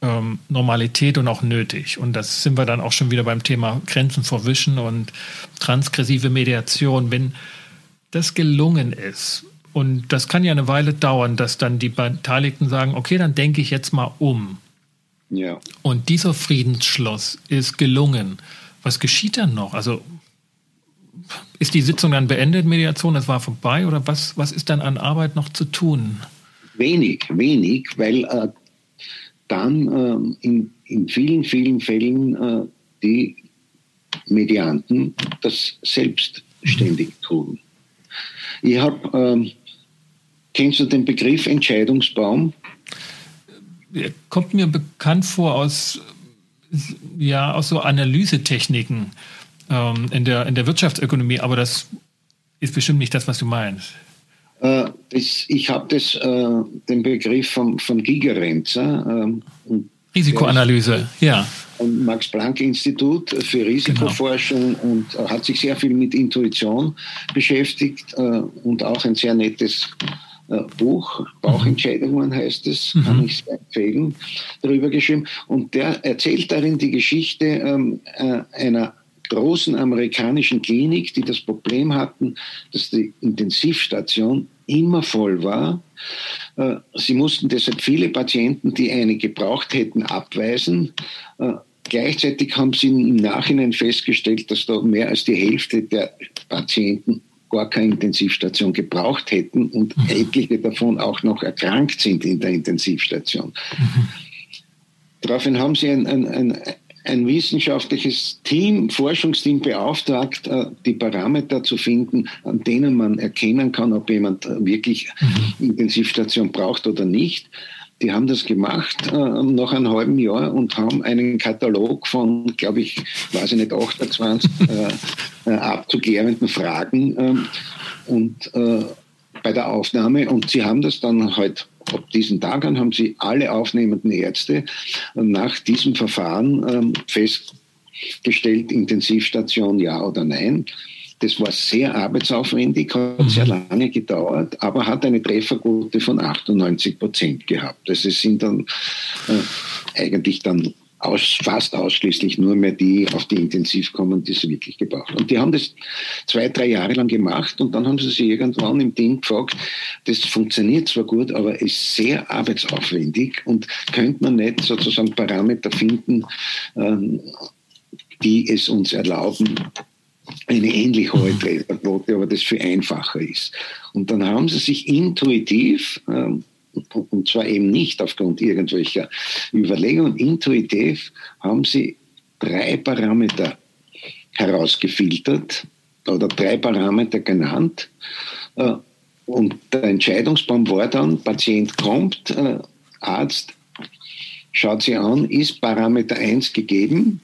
ähm, Normalität und auch nötig. Und das sind wir dann auch schon wieder beim Thema Grenzen verwischen und transgressive Mediation. Wenn das gelungen ist, und das kann ja eine Weile dauern, dass dann die Beteiligten sagen, okay, dann denke ich jetzt mal um. Ja. Und dieser Friedensschluss ist gelungen. Was geschieht dann noch? Also ist die Sitzung dann beendet, Mediation, es war vorbei oder was, was ist dann an Arbeit noch zu tun? Wenig, wenig, weil äh, dann äh, in, in vielen, vielen Fällen äh, die Medianten das selbst ständig tun. Ich habe, ähm, kennst du den Begriff Entscheidungsbaum? Kommt mir bekannt vor aus, ja, aus so Analysetechniken ähm, in, der, in der Wirtschaftsökonomie, aber das ist bestimmt nicht das, was du meinst. Äh, das, ich habe äh, den Begriff von, von Gigerenzer. Äh, Risikoanalyse, ja. Max-Planck-Institut für Risikoforschung genau. und hat sich sehr viel mit Intuition beschäftigt äh, und auch ein sehr nettes äh, Buch, Bauchentscheidungen heißt es, mhm. kann ich sehr empfehlen, darüber geschrieben. Und der erzählt darin die Geschichte ähm, äh, einer großen amerikanischen Klinik, die das Problem hatten, dass die Intensivstation immer voll war. Äh, sie mussten deshalb viele Patienten, die eine gebraucht hätten, abweisen. Äh, gleichzeitig haben sie im Nachhinein festgestellt, dass da mehr als die Hälfte der Patienten gar keine Intensivstation gebraucht hätten und mhm. etliche davon auch noch erkrankt sind in der Intensivstation. Mhm. Daraufhin haben sie ein, ein, ein, ein wissenschaftliches Team, Forschungsteam beauftragt, äh, die Parameter zu finden, an denen man erkennen kann, ob jemand wirklich mhm. Intensivstation braucht oder nicht. Die haben das gemacht äh, nach einem halben Jahr und haben einen Katalog von, glaube ich, weiß ich nicht, 28 äh, äh, abzuklärenden Fragen ähm, und äh, bei der Aufnahme. Und sie haben das dann halt ab diesen Tagen haben sie alle aufnehmenden Ärzte nach diesem Verfahren ähm, festgestellt, Intensivstation ja oder nein. Das war sehr arbeitsaufwendig, hat mhm. sehr lange gedauert, aber hat eine Trefferquote von 98 Prozent gehabt. Also es sind dann äh, eigentlich dann aus, fast ausschließlich nur mehr die auf die Intensiv kommen, die es wirklich gebraucht Und die haben das zwei, drei Jahre lang gemacht und dann haben sie sich irgendwann im Team gefragt, das funktioniert zwar gut, aber ist sehr arbeitsaufwendig und könnte man nicht sozusagen Parameter finden, ähm, die es uns erlauben, eine ähnlich hohe Trefferquote, aber das viel einfacher ist. Und dann haben sie sich intuitiv ähm, und zwar eben nicht aufgrund irgendwelcher Überlegungen. Intuitiv haben sie drei Parameter herausgefiltert oder drei Parameter genannt. Äh, und der Entscheidungsbaum war dann, Patient kommt, äh, Arzt schaut sie an, ist Parameter 1 gegeben?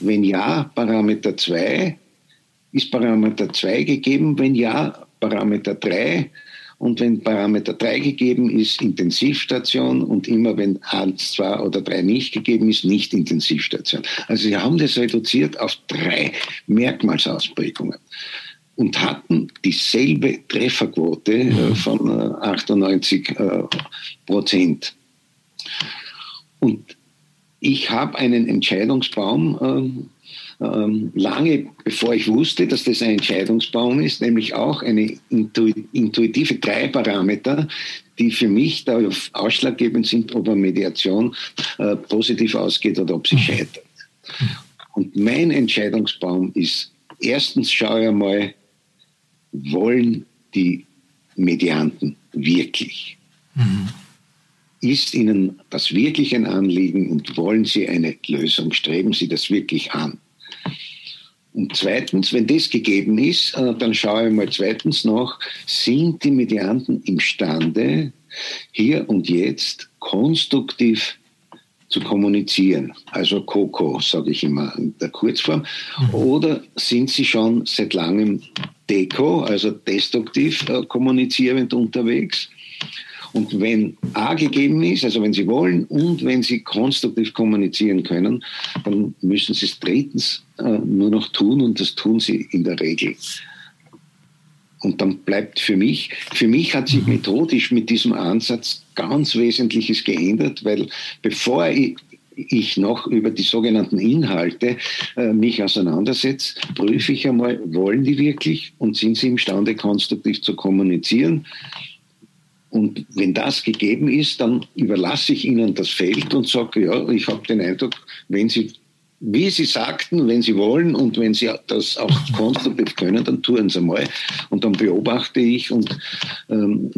Wenn ja, Parameter 2. Ist Parameter 2 gegeben? Wenn ja, Parameter 3 und wenn Parameter 3 gegeben ist, Intensivstation und immer wenn 1, 2 oder 3 nicht gegeben ist, nicht Intensivstation. Also sie haben das reduziert auf drei Merkmalsausprägungen und hatten dieselbe Trefferquote äh, von 98 äh, äh, Prozent. Und ich habe einen Entscheidungsbaum ähm, ähm, lange bevor ich wusste, dass das ein Entscheidungsbaum ist, nämlich auch eine intuitive drei Parameter, die für mich da ausschlaggebend sind, ob eine Mediation äh, positiv ausgeht oder ob sie scheitert. Und mein Entscheidungsbaum ist, erstens schaue ich einmal, wollen die Medianten wirklich? Mhm. Ist Ihnen das wirklich ein Anliegen und wollen Sie eine Lösung? Streben Sie das wirklich an? Und zweitens, wenn das gegeben ist, äh, dann schaue ich mal zweitens nach, sind die Medianten imstande, hier und jetzt konstruktiv zu kommunizieren, also COCO, sage ich immer in der Kurzform, mhm. oder sind sie schon seit langem DECO, also destruktiv äh, kommunizierend unterwegs? Und wenn A gegeben ist, also wenn Sie wollen und wenn Sie konstruktiv kommunizieren können, dann müssen Sie es drittens äh, nur noch tun und das tun Sie in der Regel. Und dann bleibt für mich, für mich hat sich methodisch mit diesem Ansatz ganz Wesentliches geändert, weil bevor ich, ich noch über die sogenannten Inhalte äh, mich auseinandersetze, prüfe ich einmal, wollen die wirklich und sind sie imstande, konstruktiv zu kommunizieren? Und wenn das gegeben ist, dann überlasse ich Ihnen das Feld und sage, ja, ich habe den Eindruck, wenn Sie wie Sie sagten, wenn Sie wollen und wenn Sie das auch konstruktiv können, dann tun Sie mal. Und dann beobachte ich und ähm,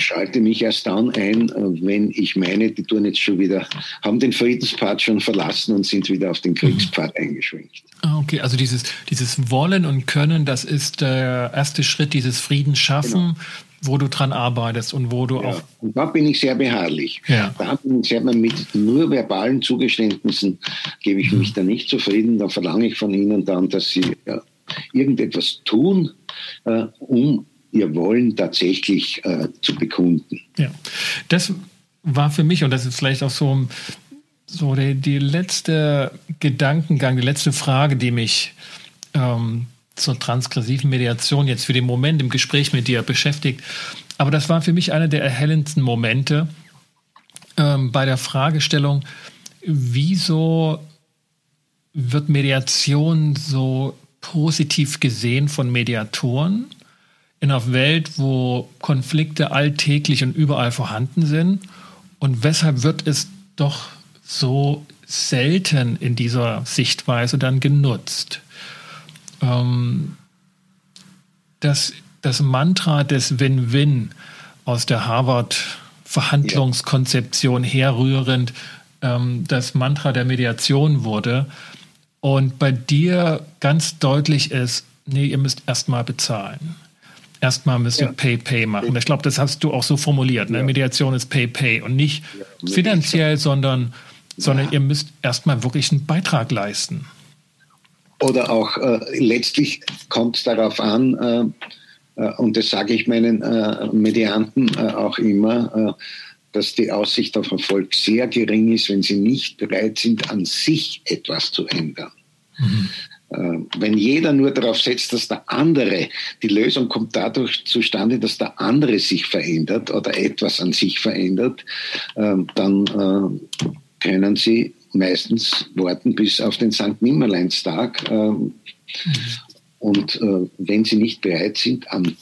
schalte mich erst dann ein, äh, wenn ich meine, die tun jetzt schon wieder, haben den Friedenspfad schon verlassen und sind wieder auf den Kriegspfad eingeschwenkt. Ah, okay, also dieses, dieses Wollen und Können, das ist der erste Schritt, dieses Friedens schaffen. Genau wo du dran arbeitest und wo du ja, auch. Und da bin ich sehr beharrlich. Ja. Da bin ich sehr mit nur verbalen Zugeständnissen gebe ich mich da nicht zufrieden. Da verlange ich von ihnen dann, dass sie ja, irgendetwas tun, äh, um ihr Wollen tatsächlich äh, zu bekunden. Ja, das war für mich, und das ist vielleicht auch so, so die, die letzte Gedankengang, die letzte Frage, die mich ähm, zur transgressiven Mediation jetzt für den Moment im Gespräch mit dir beschäftigt. Aber das war für mich einer der erhellendsten Momente ähm, bei der Fragestellung, wieso wird Mediation so positiv gesehen von Mediatoren in einer Welt, wo Konflikte alltäglich und überall vorhanden sind? Und weshalb wird es doch so selten in dieser Sichtweise dann genutzt? Ähm, das, das Mantra des Win-Win aus der Harvard-Verhandlungskonzeption herrührend ähm, das Mantra der Mediation wurde. Und bei dir ganz deutlich ist, nee, ihr müsst erstmal bezahlen. Erstmal müsst ihr Pay-Pay machen. Ich glaube, das hast du auch so formuliert. Ne? Ja. Mediation ist Pay-Pay und nicht ja, finanziell, sondern, sondern ja. ihr müsst erstmal wirklich einen Beitrag leisten. Oder auch äh, letztlich kommt es darauf an, äh, äh, und das sage ich meinen äh, Medianten äh, auch immer, äh, dass die Aussicht auf Erfolg sehr gering ist, wenn sie nicht bereit sind, an sich etwas zu ändern. Mhm. Wenn jeder nur darauf setzt, dass der andere, die Lösung kommt dadurch zustande, dass der andere sich verändert oder etwas an sich verändert, dann können sie meistens warten bis auf den St. Nimmerleinstag. Ähm, und äh, wenn sie nicht bereit sind, an,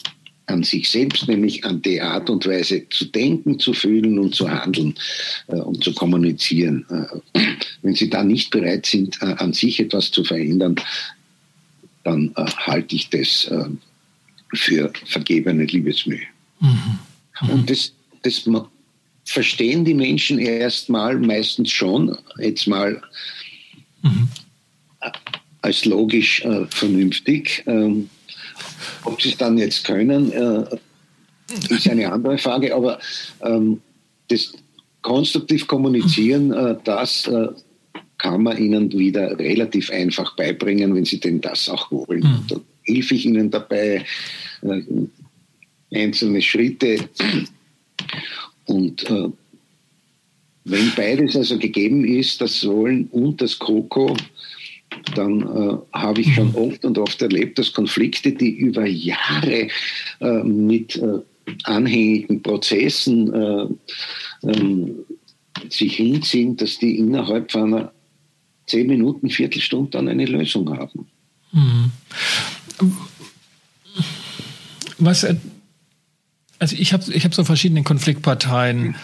an sich selbst, nämlich an die Art und Weise zu denken, zu fühlen und zu handeln äh, und zu kommunizieren, äh, wenn sie da nicht bereit sind, an sich etwas zu verändern, dann halte ich das für vergebene Liebesmühe. Mhm. Mhm. Und das, das verstehen die Menschen erstmal meistens schon, jetzt mal mhm. als logisch äh, vernünftig. Ähm, ob sie es dann jetzt können, äh, ist eine andere Frage, aber ähm, das konstruktiv kommunizieren, äh, das äh, kann man ihnen wieder relativ einfach beibringen, wenn sie denn das auch wollen. Mhm. Da hilfe ich ihnen dabei, äh, einzelne Schritte und äh, wenn beides also gegeben ist, das Sollen und das Kroko, dann äh, habe ich schon oft und oft erlebt, dass Konflikte, die über Jahre äh, mit anhängigen Prozessen äh, ähm, sich hinziehen, dass die innerhalb von einer zehn Minuten, Viertelstunde dann eine Lösung haben. Mhm. Was äh, also ich habe ich hab so verschiedene Konfliktparteien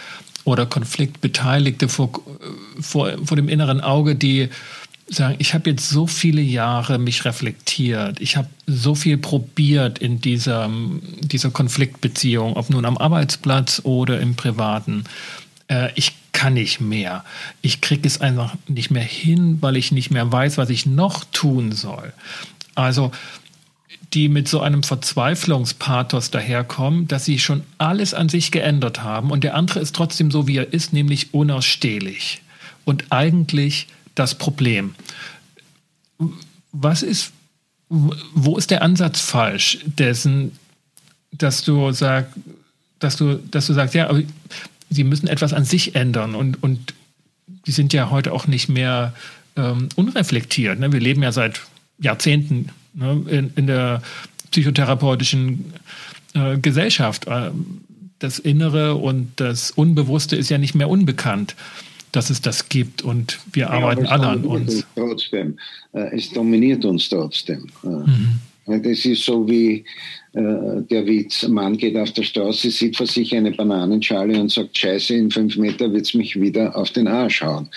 oder Konfliktbeteiligte vor, vor, vor dem inneren Auge, die sagen, ich habe jetzt so viele Jahre mich reflektiert, ich habe so viel probiert in dieser, dieser Konfliktbeziehung, ob nun am Arbeitsplatz oder im Privaten. Äh, ich kann nicht mehr. Ich kriege es einfach nicht mehr hin, weil ich nicht mehr weiß, was ich noch tun soll. Also die mit so einem Verzweiflungspathos daherkommen, dass sie schon alles an sich geändert haben und der andere ist trotzdem so, wie er ist, nämlich unausstehlich. Und eigentlich das Problem. Was ist, wo ist der Ansatz falsch dessen, dass du sagst, dass du, dass du sagst, ja, aber sie müssen etwas an sich ändern und, und die sind ja heute auch nicht mehr ähm, unreflektiert. Ne? Wir leben ja seit Jahrzehnten ne, in, in, der psychotherapeutischen äh, Gesellschaft. Äh, das Innere und das Unbewusste ist ja nicht mehr unbekannt, dass es das gibt und wir ja, arbeiten alle an uns. Trotzdem. Äh, es dominiert uns trotzdem. Äh, mhm. Das ist so wie der Witz, Mann geht auf der Straße, sieht vor sich eine Bananenschale und sagt, scheiße, in fünf Meter wird es mich wieder auf den Arsch hauen.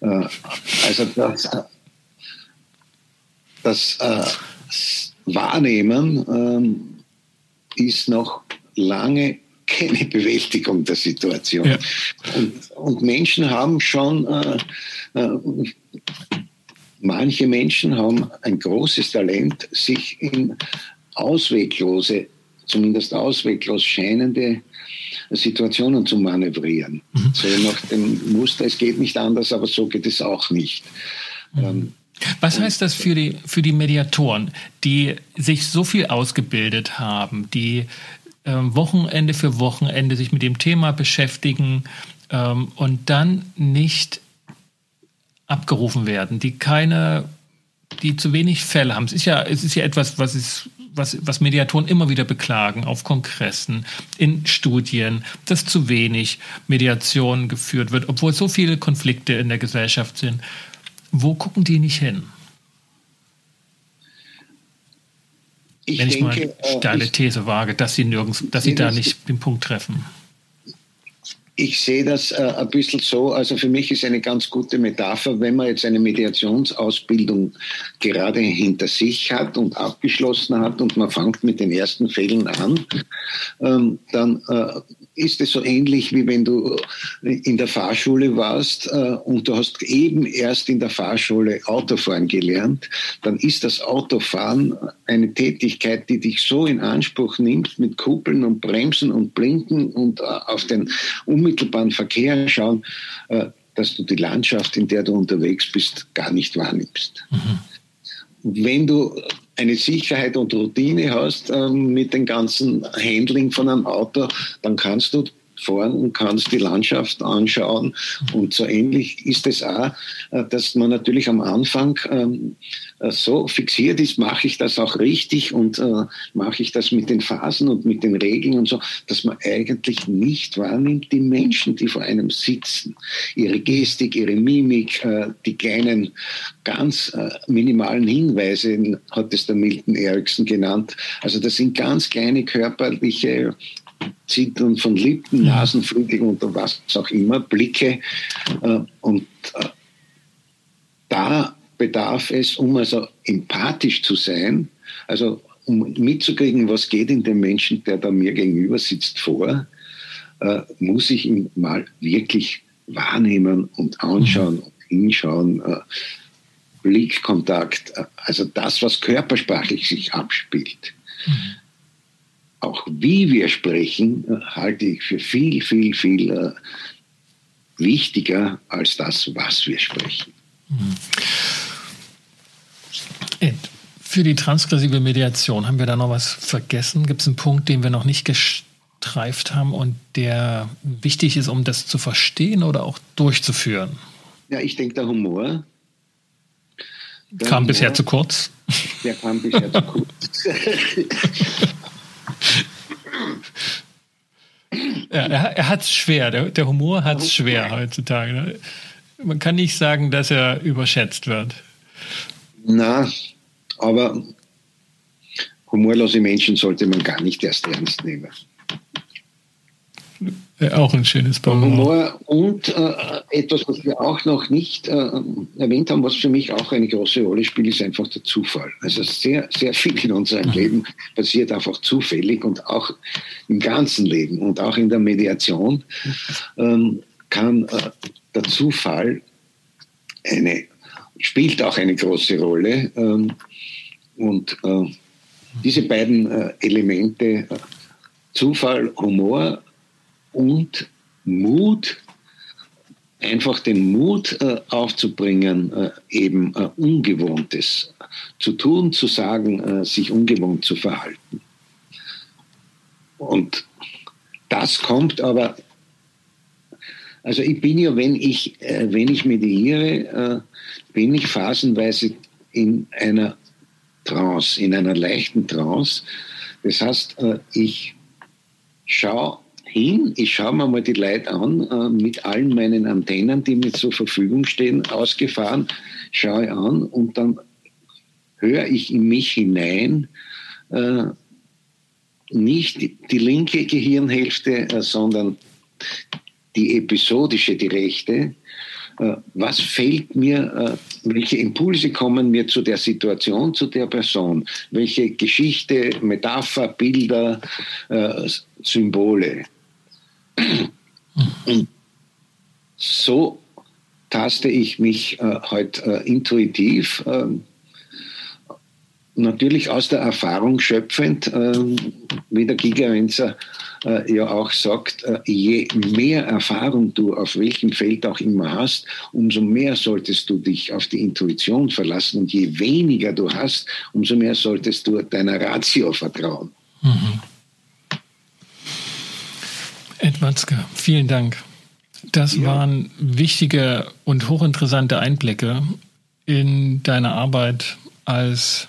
Also das, das Wahrnehmen ähm, ist noch lange keine Bewältigung der Situation. Ja. Und, und, Menschen haben schon, äh, äh, manche Menschen haben ein großes Talent, sich in ausweglose, zumindest ausweglos scheinende Situationen zu manövrieren. Mhm. So nach dem Muster, es geht nicht anders, aber so geht es auch nicht. Mhm. Ähm, was heißt das für die, für die Mediatoren, die sich so viel ausgebildet haben, die ähm, Wochenende für Wochenende sich mit dem Thema beschäftigen ähm, und dann nicht abgerufen werden, die keine, die zu wenig Fälle haben. Es ist ja, es ist ja etwas, was ist, was, was Mediatoren immer wieder beklagen auf Kongressen, in Studien, dass zu wenig Mediation geführt wird, obwohl so viele Konflikte in der Gesellschaft sind. Wo gucken die nicht hin? Ich Wenn ich denke, mal steile ich, These wage, dass sie nirgends, dass sie da nicht den Punkt treffen. Ich sehe das äh, ein bisschen so, also für mich ist eine ganz gute Metapher, wenn man jetzt eine Mediationsausbildung gerade hinter sich hat und abgeschlossen hat und man fängt mit den ersten Fällen an, ähm, dann äh, ist es so ähnlich, wie wenn du in der Fahrschule warst äh, und du hast eben erst in der Fahrschule Autofahren gelernt, dann ist das Autofahren eine Tätigkeit, die dich so in Anspruch nimmt mit Kuppeln und Bremsen und Blinken und äh, auf den unmittelbaren Verkehr schauen, äh, dass du die Landschaft, in der du unterwegs bist, gar nicht wahrnimmst. Mhm. Wenn du eine Sicherheit und Routine hast ähm, mit dem ganzen Handling von einem Auto, dann kannst du fahren und kannst die Landschaft anschauen. Und so ähnlich ist es auch, äh, dass man natürlich am Anfang ähm, äh, so fixiert ist, mache ich das auch richtig und äh, mache ich das mit den Phasen und mit den Regeln und so, dass man eigentlich nicht wahrnimmt, die Menschen, die vor einem sitzen, ihre Gestik, ihre Mimik, die kleinen, ganz minimalen Hinweise, hat es der Milton Erickson genannt. Also das sind ganz kleine körperliche Zittern von Lippen, Nasenflügel und was auch immer, Blicke. Äh, und äh, da bedarf es, um also empathisch zu sein, also um mitzukriegen, was geht in dem Menschen, der da mir gegenüber sitzt, vor, äh, muss ich ihn mal wirklich wahrnehmen und anschauen und hinschauen. Blickkontakt, also das, was körpersprachlich sich abspielt. Mhm auch wie wir sprechen, halte ich für viel, viel, viel äh, wichtiger als das, was wir sprechen. Mhm. Für die transgressive Mediation haben wir da noch was vergessen? Gibt es einen Punkt, den wir noch nicht gestreift haben und der wichtig ist, um das zu verstehen oder auch durchzuführen? Ja, ich denke, der Humor. Der kam Humor, bisher zu kurz. Der kam bisher zu kurz. Ja, er, er hat es schwer. Der, der Humor hat es schwer heutzutage. Ne? Man kann nicht sagen, dass er überschätzt wird. Na, aber humorlose Menschen sollte man gar nicht erst ernst nehmen. Auch ein schönes Bonbon. Humor und äh, etwas, was wir auch noch nicht äh, erwähnt haben, was für mich auch eine große Rolle spielt, ist einfach der Zufall. Also sehr, sehr viel in unserem mhm. Leben passiert einfach zufällig und auch im ganzen Leben und auch in der Mediation ähm, kann äh, der Zufall eine, spielt auch eine große Rolle. Ähm, und äh, diese beiden äh, Elemente, äh, Zufall, Humor, und Mut, einfach den Mut äh, aufzubringen, äh, eben äh, Ungewohntes zu tun, zu sagen, äh, sich ungewohnt zu verhalten. Und das kommt aber, also ich bin ja, wenn ich, äh, wenn ich mediere, äh, bin ich phasenweise in einer Trance, in einer leichten Trance. Das heißt, ich schaue hin, ich schaue mir mal die Leute an, äh, mit allen meinen Antennen, die mir zur Verfügung stehen, ausgefahren, schaue an und dann höre ich in mich hinein, äh, nicht die linke Gehirnhälfte, äh, sondern die episodische, die rechte. Äh, was fällt mir, äh, welche Impulse kommen mir zu der Situation, zu der Person? Welche Geschichte, Metapher, Bilder, äh, Symbole? Und so taste ich mich heute intuitiv natürlich aus der Erfahrung schöpfend, äh, wie der Gigerenzer äh, ja auch sagt, äh, je mehr Erfahrung du auf welchem Feld auch immer hast, umso mehr solltest du dich auf die Intuition verlassen und je weniger du hast, umso mehr solltest du deiner Ratio vertrauen. Mhm. Ed Watzke, vielen Dank. Das ja. waren wichtige und hochinteressante Einblicke in deine Arbeit als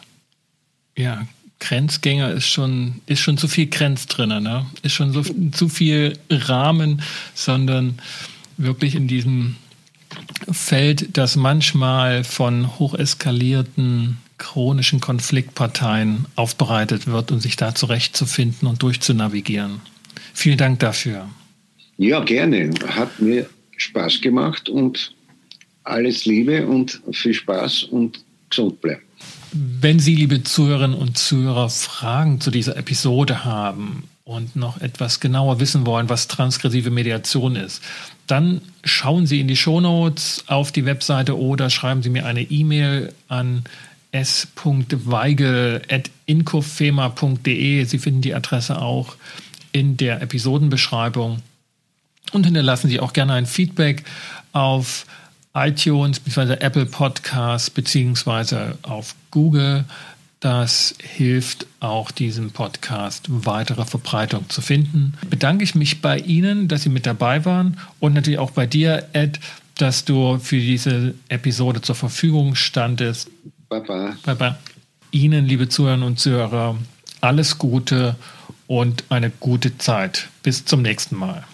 ja, Grenzgänger ist schon, ist schon zu viel Grenz drin, ne? Ist schon so zu viel Rahmen, sondern wirklich in diesem Feld, das manchmal von hocheskalierten chronischen Konfliktparteien aufbereitet wird, um sich da zurechtzufinden und durchzunavigieren. Vielen Dank dafür. Ja, gerne. Hat mir Spaß gemacht und alles Liebe und viel Spaß und gesund bleiben. Wenn Sie, liebe Zuhörerinnen und Zuhörer, Fragen zu dieser Episode haben und noch etwas genauer wissen wollen, was transgressive Mediation ist, dann schauen Sie in die Shownotes auf die Webseite oder schreiben Sie mir eine E-Mail an s.weigel.incofema.de. Sie finden die Adresse auch in der Episodenbeschreibung und hinterlassen Sie auch gerne ein Feedback auf iTunes bzw. Apple Podcasts beziehungsweise auf Google. Das hilft auch diesem Podcast weitere Verbreitung zu finden. Bedanke ich mich bei Ihnen, dass Sie mit dabei waren und natürlich auch bei dir, Ed, dass du für diese Episode zur Verfügung standest. Baba. Baba. Ihnen, liebe Zuhörerinnen und Zuhörer, alles Gute und eine gute Zeit. Bis zum nächsten Mal.